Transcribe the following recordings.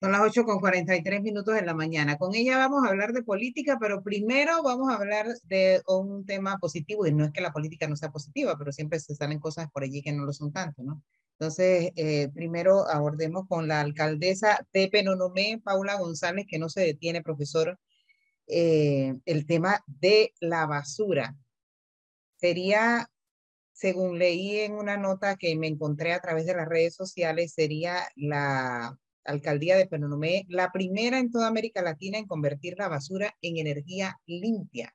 Son las 8 con 43 minutos de la mañana. Con ella vamos a hablar de política, pero primero vamos a hablar de un tema positivo, y no es que la política no sea positiva, pero siempre se salen cosas por allí que no lo son tanto, ¿no? Entonces, eh, primero abordemos con la alcaldesa de Penonomé, Paula González, que no se detiene, profesor, eh, el tema de la basura. Sería, según leí en una nota que me encontré a través de las redes sociales, sería la alcaldía de Penonomé, la primera en toda América Latina en convertir la basura en energía limpia.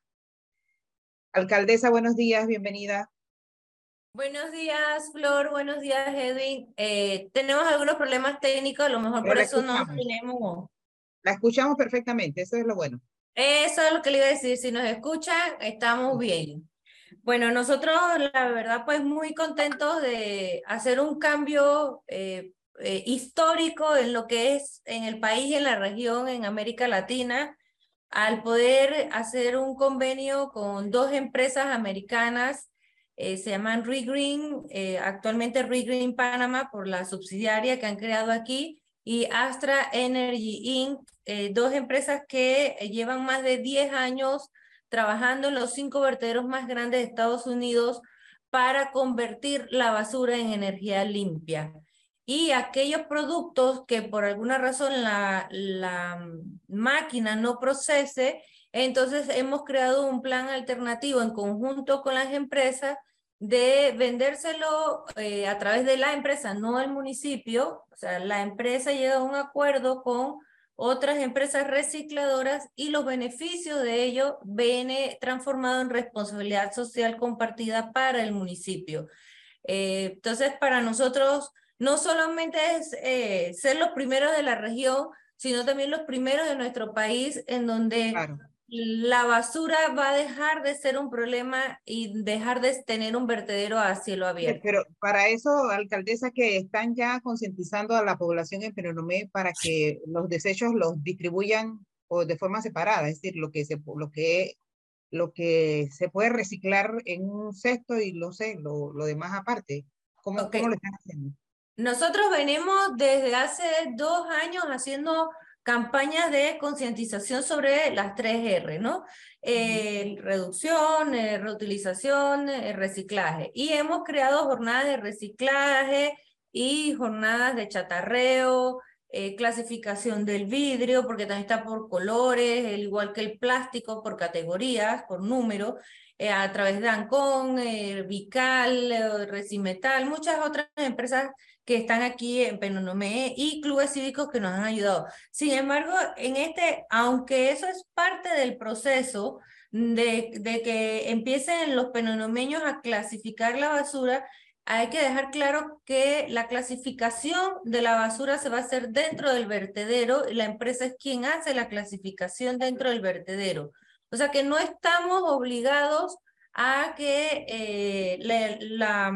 Alcaldesa, buenos días, bienvenida. Buenos días, Flor. Buenos días, Edwin. Eh, tenemos algunos problemas técnicos, a lo mejor por eso no tenemos. La escuchamos perfectamente, eso es lo bueno. Eso es lo que le iba a decir. Si nos escuchan, estamos bien. Bueno, nosotros, la verdad, pues muy contentos de hacer un cambio eh, eh, histórico en lo que es en el país en la región, en América Latina, al poder hacer un convenio con dos empresas americanas, eh, se llaman Regreen, eh, actualmente Regreen Panama por la subsidiaria que han creado aquí, y Astra Energy Inc., dos empresas que llevan más de 10 años trabajando en los cinco vertederos más grandes de Estados Unidos para convertir la basura en energía limpia y aquellos productos que por alguna razón la, la máquina no procese, entonces hemos creado un plan alternativo en conjunto con las empresas de vendérselo eh, a través de la empresa, no el municipio. O sea, la empresa llega a un acuerdo con otras empresas recicladoras y los beneficios de ello viene transformado en responsabilidad social compartida para el municipio. Eh, entonces, para nosotros no solamente es eh, ser los primeros de la región, sino también los primeros de nuestro país en donde la basura va a dejar de ser un problema y dejar de tener un vertedero a cielo abierto. Pero para eso, alcaldesa, que están ya concientizando a la población en Penonomé para que los desechos los distribuyan o de forma separada, es decir, lo que se, lo que, lo que se puede reciclar en un cesto y lo sé, lo, lo demás aparte. ¿Cómo, ¿Cómo lo están haciendo? Nosotros venimos desde hace dos años haciendo campañas de concientización sobre las tres R, ¿no? Eh, reducción, eh, reutilización, eh, reciclaje. Y hemos creado jornadas de reciclaje y jornadas de chatarreo, clasificación del vidrio, porque también está por colores, al igual que el plástico, por categorías, por número, a través de Ancon, Vical, Recimetal, muchas otras empresas que están aquí en Penonomé y clubes cívicos que nos han ayudado. Sin embargo, en este, aunque eso es parte del proceso de, de que empiecen los penonomeños a clasificar la basura, hay que dejar claro que la clasificación de la basura se va a hacer dentro del vertedero y la empresa es quien hace la clasificación dentro del vertedero. O sea que no estamos obligados a que eh, la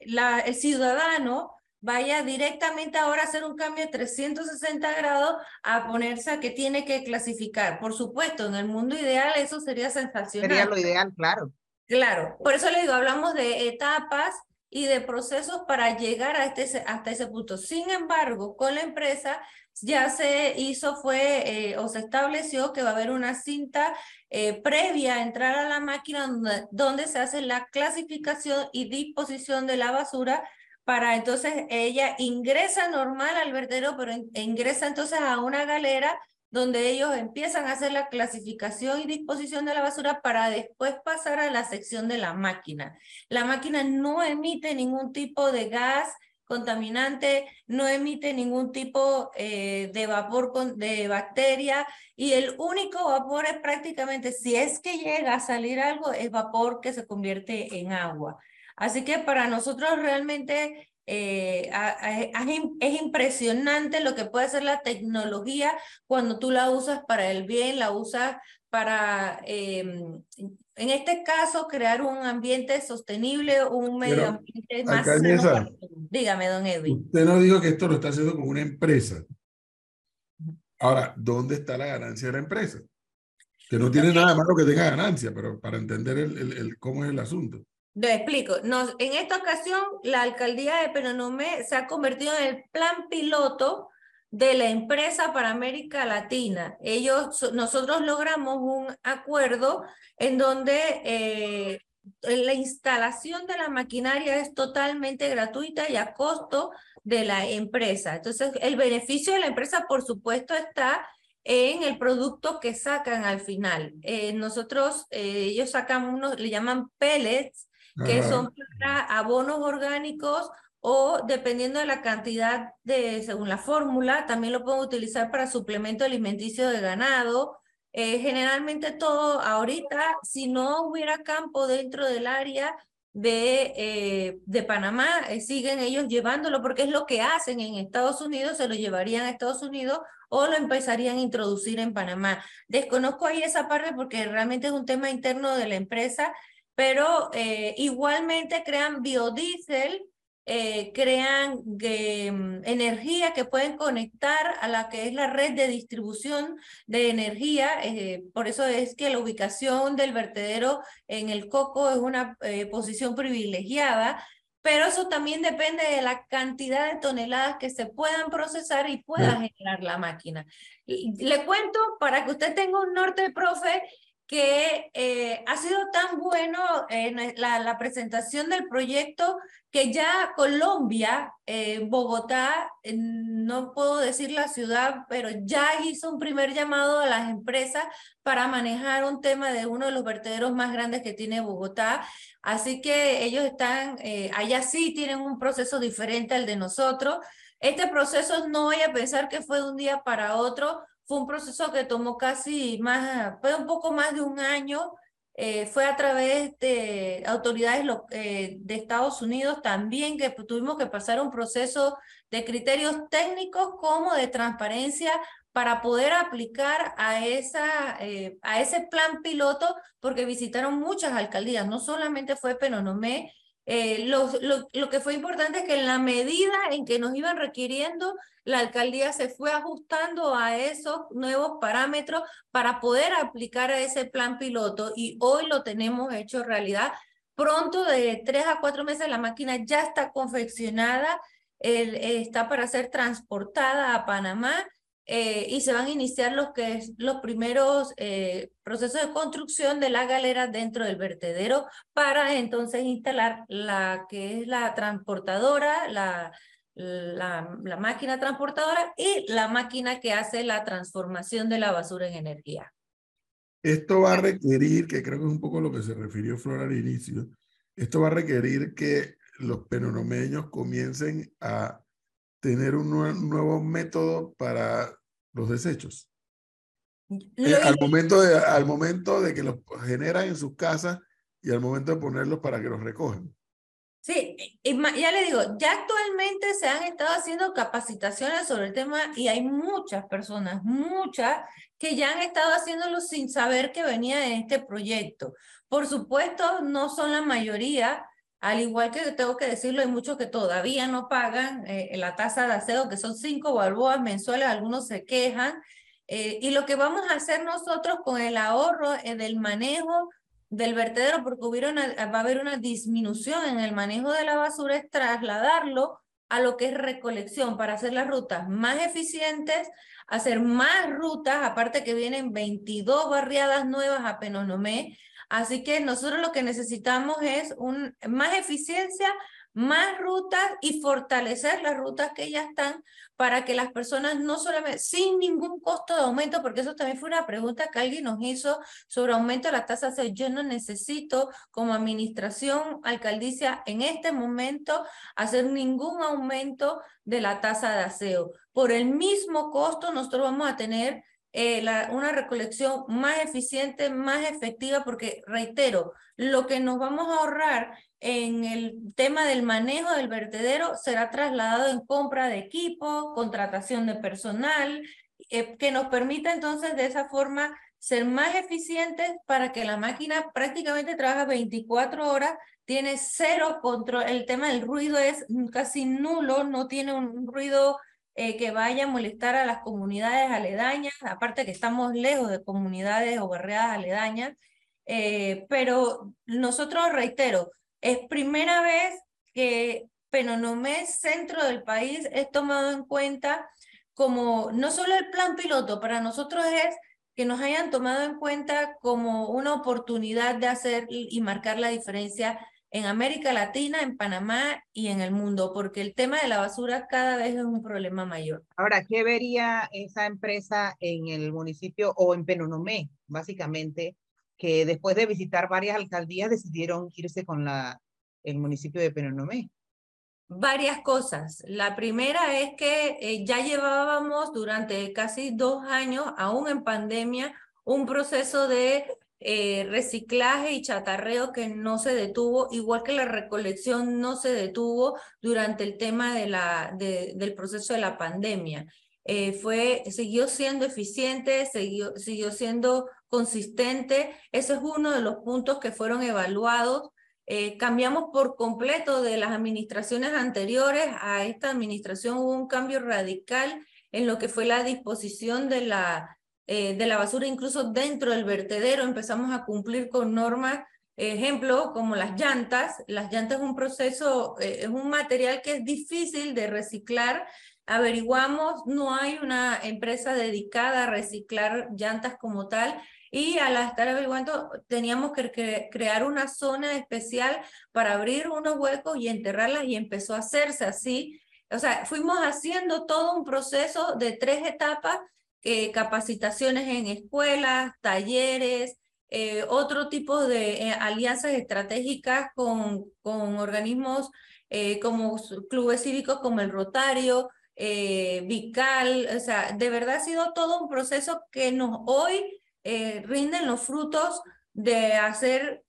la, el ciudadano vaya directamente ahora a hacer un cambio de 360 grados a ponerse a que tiene que clasificar. Por supuesto, en el mundo ideal eso sería sensacional. Sería lo ideal, claro. Claro, por eso le digo, hablamos de etapas y de procesos para llegar a este, hasta ese punto. Sin embargo, con la empresa ya se hizo fue eh, o se estableció que va a haber una cinta eh, previa a entrar a la máquina donde, donde, se hace la clasificación y disposición de la basura para entonces ella ingresa normal al vertedero, pero ingresa entonces a una galera donde ellos empiezan a hacer la clasificación y disposición de la basura para después pasar a la sección de la máquina. La máquina no emite ningún tipo de gas, contaminante, no emite ningún tipo eh, de vapor de bacteria y el único vapor es prácticamente, si es que llega a salir algo, es vapor que se convierte en agua. Así que para nosotros realmente eh, es impresionante lo que puede hacer la tecnología cuando tú la usas para el bien, la usas para, em, en este caso, crear un ambiente sostenible, un medio ambiente más Dígame, don Edwin. Usted no dijo que esto lo está haciendo con una empresa. Ahora, ¿dónde está la ganancia de la empresa? Que no tiene nada malo que tenga ganancia, pero para entender el, el, cómo es el asunto. Lo explico. Nos, en esta ocasión, la alcaldía de Penonomé se ha convertido en el plan piloto de la empresa para América Latina. Ellos, nosotros logramos un acuerdo en donde eh, la instalación de la maquinaria es totalmente gratuita y a costo de la empresa. Entonces, el beneficio de la empresa, por supuesto, está en el producto que sacan al final. Eh, nosotros, eh, ellos sacan unos, le llaman pellets, que son para abonos orgánicos o dependiendo de la cantidad de, según la fórmula, también lo pueden utilizar para suplemento alimenticio de ganado. Eh, generalmente todo ahorita, si no hubiera campo dentro del área de, eh, de Panamá, eh, siguen ellos llevándolo porque es lo que hacen en Estados Unidos, se lo llevarían a Estados Unidos o lo empezarían a introducir en Panamá. Desconozco ahí esa parte porque realmente es un tema interno de la empresa, pero igualmente crean biodiesel eh, crean mm, energía que pueden conectar a la que es la red de distribución de energía. Eh, por eso es que la ubicación del vertedero en el coco es una eh, posición privilegiada, pero eso también depende de la cantidad de toneladas que se puedan procesar y pueda generar la máquina. le cuento para que usted tenga un norte, profe, que eh, ha sido tan bueno eh, la, presentación del proyecto que ya Colombia, eh, Bogotá, no puedo decir la ciudad, pero ya hizo un primer llamado a las empresas para manejar un tema de uno de los vertederos más grandes que tiene Bogotá. Así que ellos están, allá sí tienen un proceso diferente al de nosotros. Este proceso no voy a pensar que fue de un día para otro, fue un proceso que tomó casi más, fue un poco más de un año. Eh, fue a través de autoridades eh, de Estados Unidos también que tuvimos que pasar un proceso de criterios técnicos como de transparencia para poder aplicar a, esa, eh, a ese plan piloto, porque visitaron muchas alcaldías, no solamente fue Penonomé, eh, lo, lo, que fue importante es que en la medida en que nos iban requiriendo, la alcaldía se fue ajustando a esos nuevos parámetros para poder aplicar ese plan piloto y hoy lo tenemos hecho realidad. Pronto, de tres a cuatro meses, la máquina ya está confeccionada, está para ser transportada a Panamá eh, y se van a iniciar los, que los primeros eh, procesos de construcción de la galera dentro del vertedero para entonces instalar la que es la transportadora, la, la, la máquina transportadora y la máquina que hace la transformación de la basura en energía. Esto va a requerir, que creo que es un poco lo que se refirió Flor al inicio, esto va a requerir que los penonomeños comiencen a tener un nuevo método para los desechos. Eh, al, momento de, al momento de que los generan en sus casas y al momento de ponerlos para que los recojan. Sí, y ya le digo, ya actualmente se han estado haciendo capacitaciones sobre el tema y hay muchas personas, muchas, que ya han estado haciéndolo sin saber que venía de este proyecto. Por supuesto, no son la mayoría, al igual que tengo que decirlo, hay muchos que todavía no pagan eh, la tasa de aseo, que son cinco balboas mensuales, algunos se quejan. Eh, y lo que vamos a hacer nosotros con el ahorro eh, del manejo del vertedero, porque hubiera va a haber una disminución en el manejo de la basura, es trasladarlo a lo que es recolección para hacer las rutas más eficientes, hacer más rutas, aparte que vienen 22 barriadas nuevas a Penonomé, Así que nosotros lo que necesitamos es un, más eficiencia, más rutas y fortalecer las rutas que ya están para que las personas no solamente, sin ningún costo de aumento, porque eso también fue una pregunta que alguien nos hizo sobre aumento de las tasas. Yo no necesito como administración alcaldicia en este momento hacer ningún aumento de la tasa de aseo. Por el mismo costo nosotros vamos a tener eh, una recolección más eficiente, más efectiva, porque reitero, lo que nos vamos a ahorrar en el tema del manejo del vertedero será trasladado en compra de equipo, contratación de personal, eh, que nos permita entonces de esa forma ser más eficientes para que la máquina prácticamente trabaja 24 horas, tiene cero control, el tema del ruido es casi nulo, no tiene un ruido eh, que vaya a molestar a las comunidades aledañas, aparte que estamos lejos de comunidades o barriadas aledañas, eh, pero nosotros, reitero, es primera vez que Penonomé, centro del país, es tomado en cuenta como no solo el plan piloto, para nosotros es que nos hayan tomado en cuenta como una oportunidad de hacer y marcar la diferencia en América Latina, en Panamá y en el mundo, porque el tema de la basura cada vez es un problema mayor. Ahora, ¿qué vería esa empresa en el municipio o en Penonomé, básicamente, que después de visitar varias alcaldías decidieron irse con la, el municipio de Penonomé? Varias cosas. La primera es que eh, ya llevábamos durante casi dos años, aún en pandemia, un proceso de eh, reciclaje y chatarreo que no se detuvo, igual que la recolección no se detuvo durante el tema de la, del proceso de la pandemia. Eh, fue, siguió siendo eficiente, siguió, siguió siendo consistente. Ese es uno de los puntos que fueron evaluados. Eh, cambiamos por completo de las administraciones anteriores a esta administración. Hubo un cambio radical en lo que fue la disposición de la, eh, de la basura, incluso dentro del vertedero, empezamos a cumplir con normas, ejemplo, como las llantas. Las llantas es un proceso, eh, es un material que es difícil de reciclar. Averiguamos, no hay una empresa dedicada a reciclar llantas como tal. Y al estar averiguando, teníamos que crear una zona especial para abrir unos huecos y enterrarlas y empezó a hacerse así. O sea, fuimos haciendo todo un proceso de tres etapas eh, capacitaciones en escuelas, talleres, eh, otro tipo de eh, alianzas estratégicas con, con organismos como clubes cívicos como el Rotario, Vical, o sea, de verdad ha sido todo un proceso que nos hoy rinden los frutos de hacer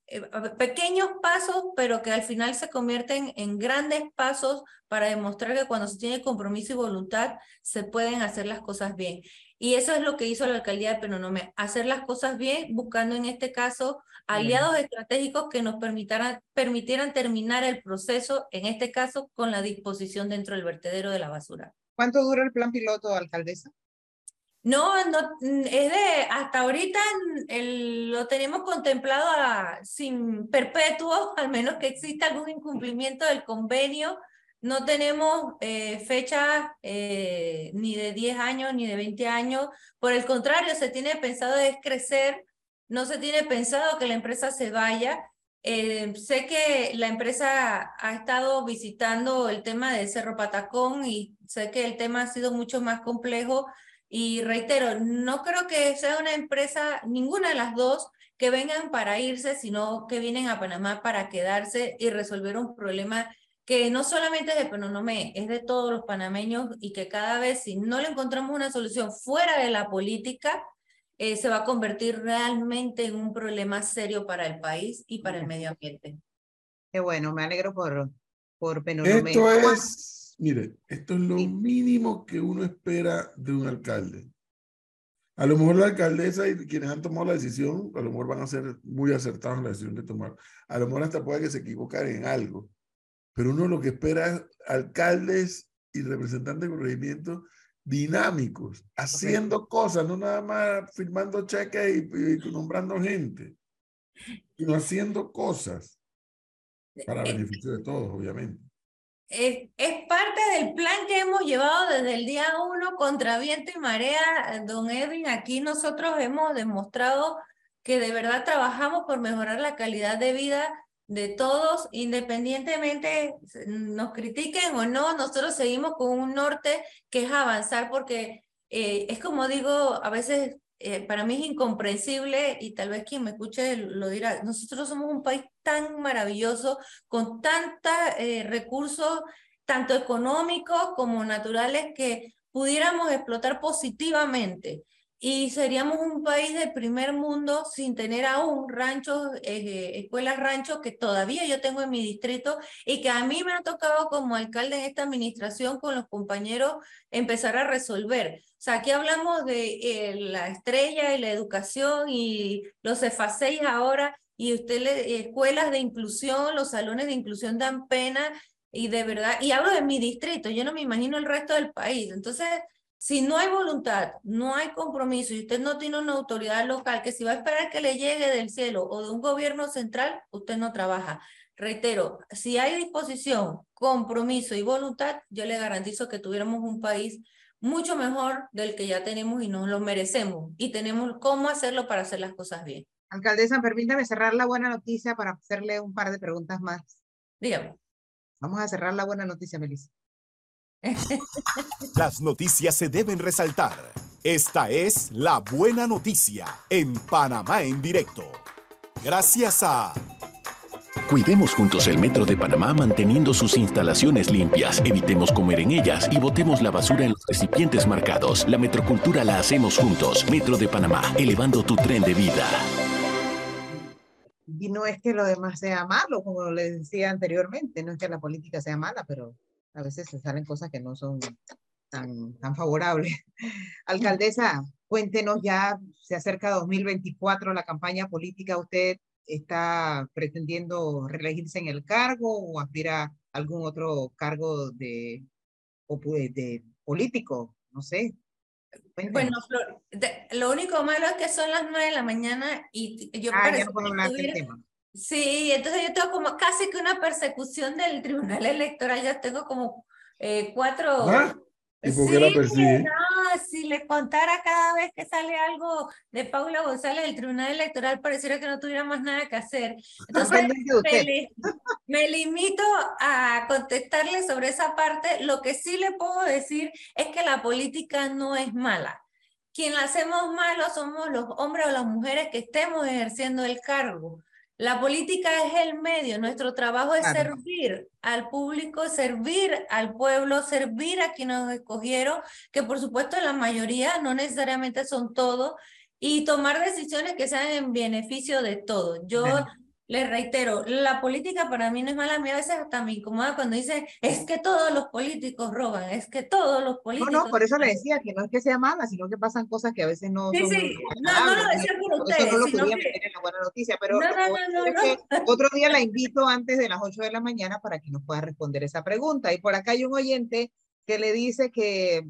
pequeños pasos, pero que al final se convierten en grandes pasos para demostrar que cuando se tiene compromiso y voluntad se pueden hacer las cosas bien. Y eso es lo que hizo la alcaldía de Penonome, hacer las cosas bien, buscando en este caso aliados estratégicos que nos permitieran, permitieran terminar el proceso, en este caso con la disposición dentro del vertedero de la basura. ¿Cuánto dura el plan piloto, alcaldesa? No, no, es de, hasta ahorita el, lo tenemos contemplado sin perpetuo, al menos que exista algún incumplimiento del convenio no tenemos eh, fecha eh, ni de 10 años ni de 20 años. Por el contrario, se tiene pensado es crecer, no se tiene pensado que la empresa se vaya. Eh, sé que la empresa ha estado visitando el tema de Cerro Patacón y sé que el tema ha sido mucho más complejo. Y reitero, no creo que sea una empresa, ninguna de las dos, que vengan para irse, sino que vienen a Panamá para quedarse y resolver un problema que no solamente es de Penonomé, es de todos los panameños y que cada vez si no le encontramos una solución fuera de la política, eh, se va a convertir realmente en un problema serio para el país y para el medio ambiente. Qué bueno, me alegro por, por Penonomé. Esto es, mire, esto es lo mínimo que uno espera de un alcalde. A lo mejor la alcaldesa y quienes han tomado la decisión, a lo mejor van a ser muy acertados en la decisión que tomar. A lo mejor hasta puede que se equivoquen en algo pero uno lo que espera es alcaldes y representantes de corregimiento dinámicos, haciendo cosas, no nada más firmando cheques y, nombrando gente, sino haciendo cosas para eh, beneficio de todos, obviamente. Es, es, parte del plan que hemos llevado desde el día uno contra viento y marea, don Edwin. Aquí nosotros hemos demostrado que de verdad trabajamos por mejorar la calidad de vida de todos, independientemente nos critiquen o no, nosotros seguimos con un norte que es avanzar porque eh, es como digo, a veces eh, para mí es incomprensible y tal vez quien me escuche lo dirá, nosotros somos un país tan maravilloso, con tantos eh, recursos, tanto económicos como naturales, que pudiéramos explotar positivamente y seríamos un país del primer mundo sin tener aún ranchos, eh, escuelas ranchos que todavía yo tengo en mi distrito y que a mí me ha tocado como alcalde en esta administración con los compañeros empezar a resolver. O sea, aquí hablamos de eh, la estrella y la educación y los CEFASEIS ahora y usted le, escuelas de inclusión, los salones de inclusión dan pena y de verdad, y hablo de mi distrito, yo no me imagino el resto del país. Entonces, si no hay voluntad, no hay compromiso y usted no tiene una autoridad local que si va a esperar que le llegue del cielo o de un gobierno central, usted no trabaja. Reitero, si hay disposición, compromiso y voluntad, yo le garantizo que tuviéramos un país mucho mejor del que ya tenemos y nos lo merecemos y tenemos cómo hacerlo para hacer las cosas bien. Alcaldesa, permítame cerrar la buena noticia para hacerle un par de preguntas más. Dígame. Vamos a cerrar la buena noticia, Melissa. Las noticias se deben resaltar. Esta es la buena noticia en Panamá en directo. Gracias a... Cuidemos juntos el Metro de Panamá manteniendo sus instalaciones limpias, evitemos comer en ellas y botemos la basura en los recipientes marcados. La metrocultura la hacemos juntos. Metro de Panamá, elevando tu tren de vida. Y no es que lo demás sea malo, como les decía anteriormente, no es que la política sea mala, pero a veces se salen cosas que no son tan, tan favorables. Alcaldesa, cuéntenos ya, se acerca 2024 la campaña política, ¿usted está pretendiendo reelegirse en el cargo o aspira a algún otro cargo de, de político? No sé. Bueno, lo único malo es que son las nueve de la mañana y yo ah, ya no del tema. Sí, entonces yo tengo como casi que una persecución del Tribunal Electoral, ya tengo como eh, cuatro... ¿Ah? ¿Y por qué la persigue? No, si le contara cada vez que sale algo de Paula González del Tribunal Electoral, pareciera que no tuviera más nada que hacer. Entonces, me, me, limito a contestarle sobre esa parte. Lo que sí le puedo decir es que la política no es mala. Quien la hacemos malo somos los hombres o las mujeres que estemos ejerciendo el cargo. La política es el medio, nuestro trabajo es servir al público, servir al pueblo, servir a quienes nos escogieron, que por supuesto la mayoría no necesariamente son todos, y tomar decisiones que sean en beneficio de todos. Yo les reitero, la política para mí no es mala, a mí a veces hasta me incomoda cuando dicen, es que todos los políticos roban, es que todos los políticos... No, no, por eso le decía que no es que sea mala, sino que pasan cosas que a veces no sí, son... Sí, no, no lo decía por ustedes. Eso no lo sino podía que... meter en la buena noticia, pero no, no, no, otro día la invito antes de las 8 de la mañana para que nos pueda responder esa pregunta. Y por acá hay un oyente que le dice que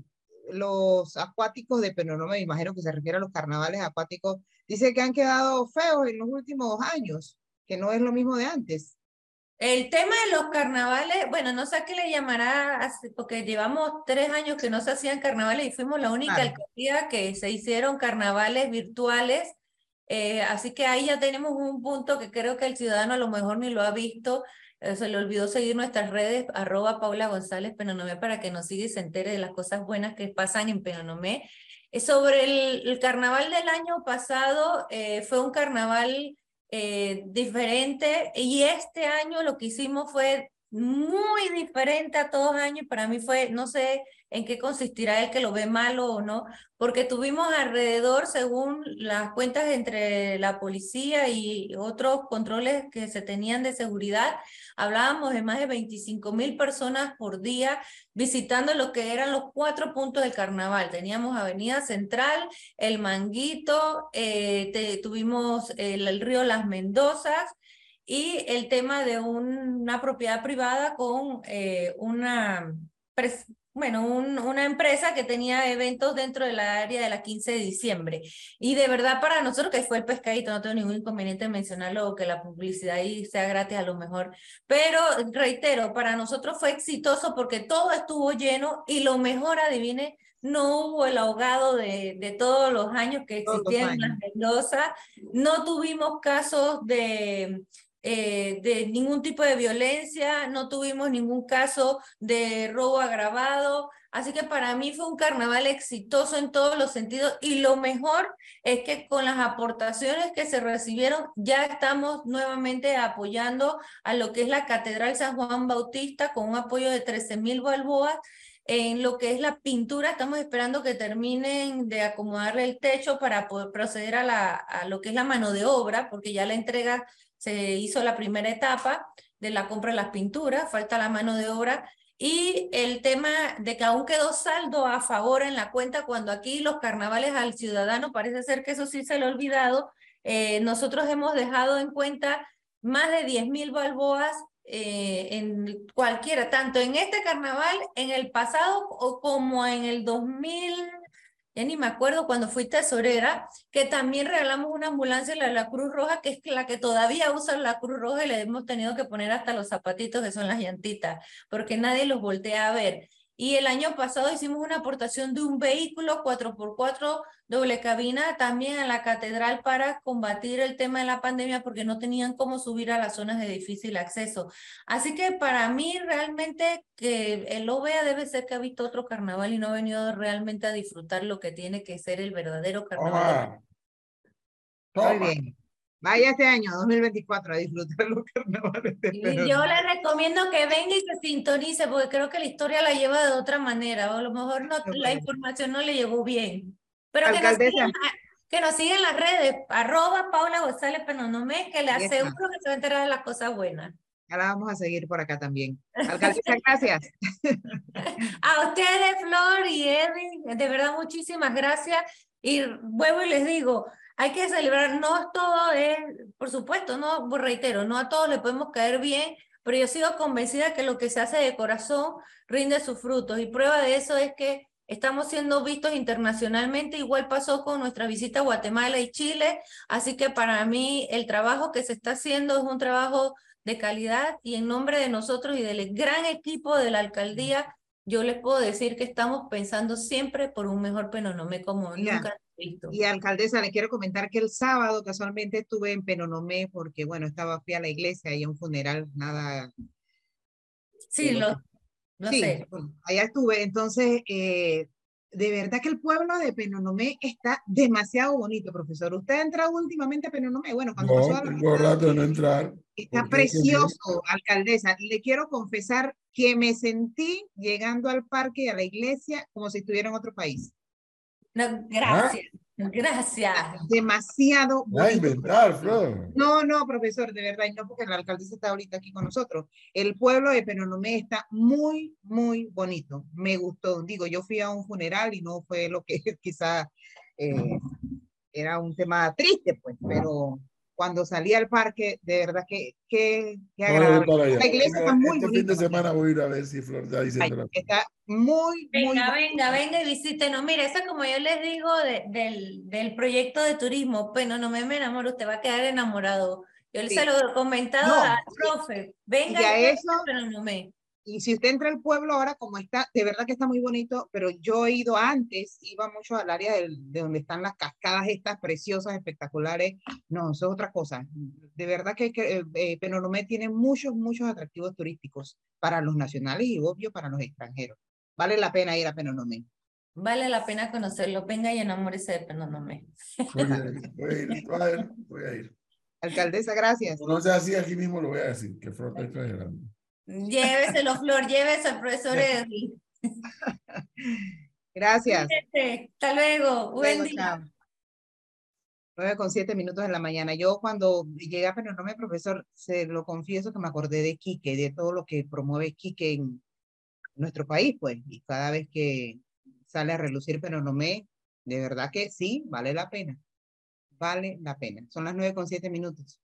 los acuáticos de, pero no me imagino que se refiere a los carnavales acuáticos, dice que han quedado feos en los últimos años que no es lo mismo de antes. El tema de los carnavales, bueno, no sé a qué le llamará, porque llevamos tres años que no se hacían carnavales y fuimos la única alcaldía que se hicieron carnavales virtuales. Eh, así que ahí ya tenemos un punto que creo que el ciudadano a lo mejor ni lo ha visto. Eh, se le olvidó seguir nuestras redes, arroba Paula González Penonomé, para que nos siga y se entere de las cosas buenas que pasan en Penonomé. Eh, sobre el, carnaval del año pasado, fue un carnaval eh, diferente y este año lo que hicimos fue muy diferente a todos años. Para mí fue, no sé en qué consistirá el que lo ve malo o no, porque tuvimos alrededor, según las cuentas entre la policía y otros controles que se tenían de seguridad, hablábamos de más de 25 mil personas por día visitando lo que eran los cuatro puntos del carnaval. Teníamos Avenida Central, El Manguito, eh, tuvimos el, el río Las Mendozas, y el tema de una propiedad privada con eh, una, bueno, una empresa que tenía eventos dentro de la área de la 15 de diciembre. Y de verdad para nosotros que fue el pescadito, no tengo ningún inconveniente en mencionarlo o que la publicidad ahí sea gratis a lo mejor. Pero reitero, para nosotros fue exitoso porque todo estuvo lleno y lo mejor, adivine, no hubo el ahogado de, de todos los años que existían en las Mendoza, no tuvimos casos de eh, de ningún tipo de violencia, no tuvimos ningún caso de robo agravado. Así que para mí fue un carnaval exitoso en todos los sentidos y lo mejor es que con las aportaciones que se recibieron ya estamos nuevamente apoyando a lo que es la Catedral San Juan Bautista con un apoyo de 13 mil balboas. En lo que es la pintura, estamos esperando que terminen de acomodarle el techo para poder proceder a, la, a lo que es la mano de obra, porque ya la entrega se hizo la primera etapa de la compra de las pinturas, falta la mano de obra y el tema de que aún quedó saldo a favor en la cuenta cuando aquí los carnavales al ciudadano parece ser que eso sí se le ha olvidado. Eh, nosotros hemos dejado en cuenta más de 10 mil balboas eh, en cualquiera, tanto en este carnaval, en el pasado o como en el 2000 ya ni me acuerdo cuando fui tesorera, que también regalamos una ambulancia a la, Cruz Roja, que es la que todavía usa la Cruz Roja y le hemos tenido que poner hasta los zapatitos que son las llantitas, porque nadie los voltea a ver. Y el año pasado hicimos una aportación de un vehículo 4x4 doble cabina también a la catedral para combatir el tema de la pandemia porque no tenían cómo subir a las zonas de difícil acceso. Así que para mí realmente que el OVEA debe ser que ha visto otro carnaval y no ha venido realmente a disfrutar lo que tiene que ser el verdadero carnaval. Muy bien. Vaya este año, 2024, a disfrutar los carnavales de yo le recomiendo que venga y se sintonice, porque creo que la historia la lleva de otra manera, o a lo mejor no, la información no le llegó bien. Pero que nos, sigan, que nos, sigan, en las redes, arroba Paula González Penonomé, que le aseguro que se va a enterar de las cosas buenas. Ahora vamos a seguir por acá también. Alcaldesa, gracias. A ustedes, Flor y Edwin, de verdad muchísimas gracias. Y vuelvo y les digo, hay que celebrar, no todo es, por supuesto, no reitero, no a todos le podemos caer bien, pero yo sigo convencida que lo que se hace de corazón rinde sus frutos. Y prueba de eso es que estamos siendo vistos internacionalmente, igual pasó con nuestra visita a Guatemala y Chile, así que para mí el trabajo que se está haciendo es un trabajo de calidad y en nombre de nosotros y del gran equipo de la alcaldía, yo les puedo decir que estamos pensando siempre por un mejor Penonomé como nunca y alcaldesa, le quiero comentar que el sábado casualmente estuve en Penonomé porque, bueno, estaba fui a la iglesia y a un funeral, nada. Sí, eh, lo, sí, sé. allá estuve. Entonces, eh, de verdad que el pueblo de Penonomé está demasiado bonito, profesor. ¿Usted ha entrado últimamente a Penonomé? Bueno, cuando no, pasó tengo rato de no entrar. Está precioso, alcaldesa. Le quiero confesar que me sentí llegando al parque y a la iglesia como si estuviera en otro país. No, gracias. Gracias. Demasiado. a inventar, Flor. No, no, profesor, de verdad, y no porque la alcaldesa está ahorita aquí con nosotros. El pueblo de Penonomé está muy, muy bonito. Me gustó. Digo, yo fui a un funeral y no fue lo que quizá eh, era un tema triste, pues, pero cuando salí al parque, de verdad que, que, agradable. La iglesia está muy Este fin de semana voy a ir a ver si Flor está diciendo Está muy, venga, Venga, venga y visítenos. Mire, eso como yo les digo de, del, del proyecto de turismo, bueno, no me, me enamoro, usted va a quedar enamorado. Yo se lo he comentado al profe. Venga, y eso, pero no me. Y si usted entra al pueblo ahora, como está, de verdad que está muy bonito, pero yo he ido antes, iba mucho al área de, de donde están las cascadas estas preciosas, espectaculares. No, eso es otra cosa. De verdad que, que eh, eh Penonomé tiene muchos, muchos atractivos turísticos para los nacionales y obvio para los extranjeros. Vale la pena ir a Penonomé. Vale la pena conocerlo. Venga y enamórese de Penonomé. Voy a ir, voy a ir, voy a ir. Alcaldesa, gracias. No sea así, aquí mismo lo voy a decir, que está exagerando. Lléveselo, Flor, llévese al profesor Edwin. Gracias. Hasta luego. Buen día. 9 con siete minutos en la mañana. Yo cuando llegué a Penonomé, profesor, se lo confieso que me acordé de Quique, de todo lo que promueve Quique en nuestro país, pues, y cada vez que sale a relucir Penonomé, de verdad que sí, vale la pena. Vale la pena. Son las nueve con siete minutos.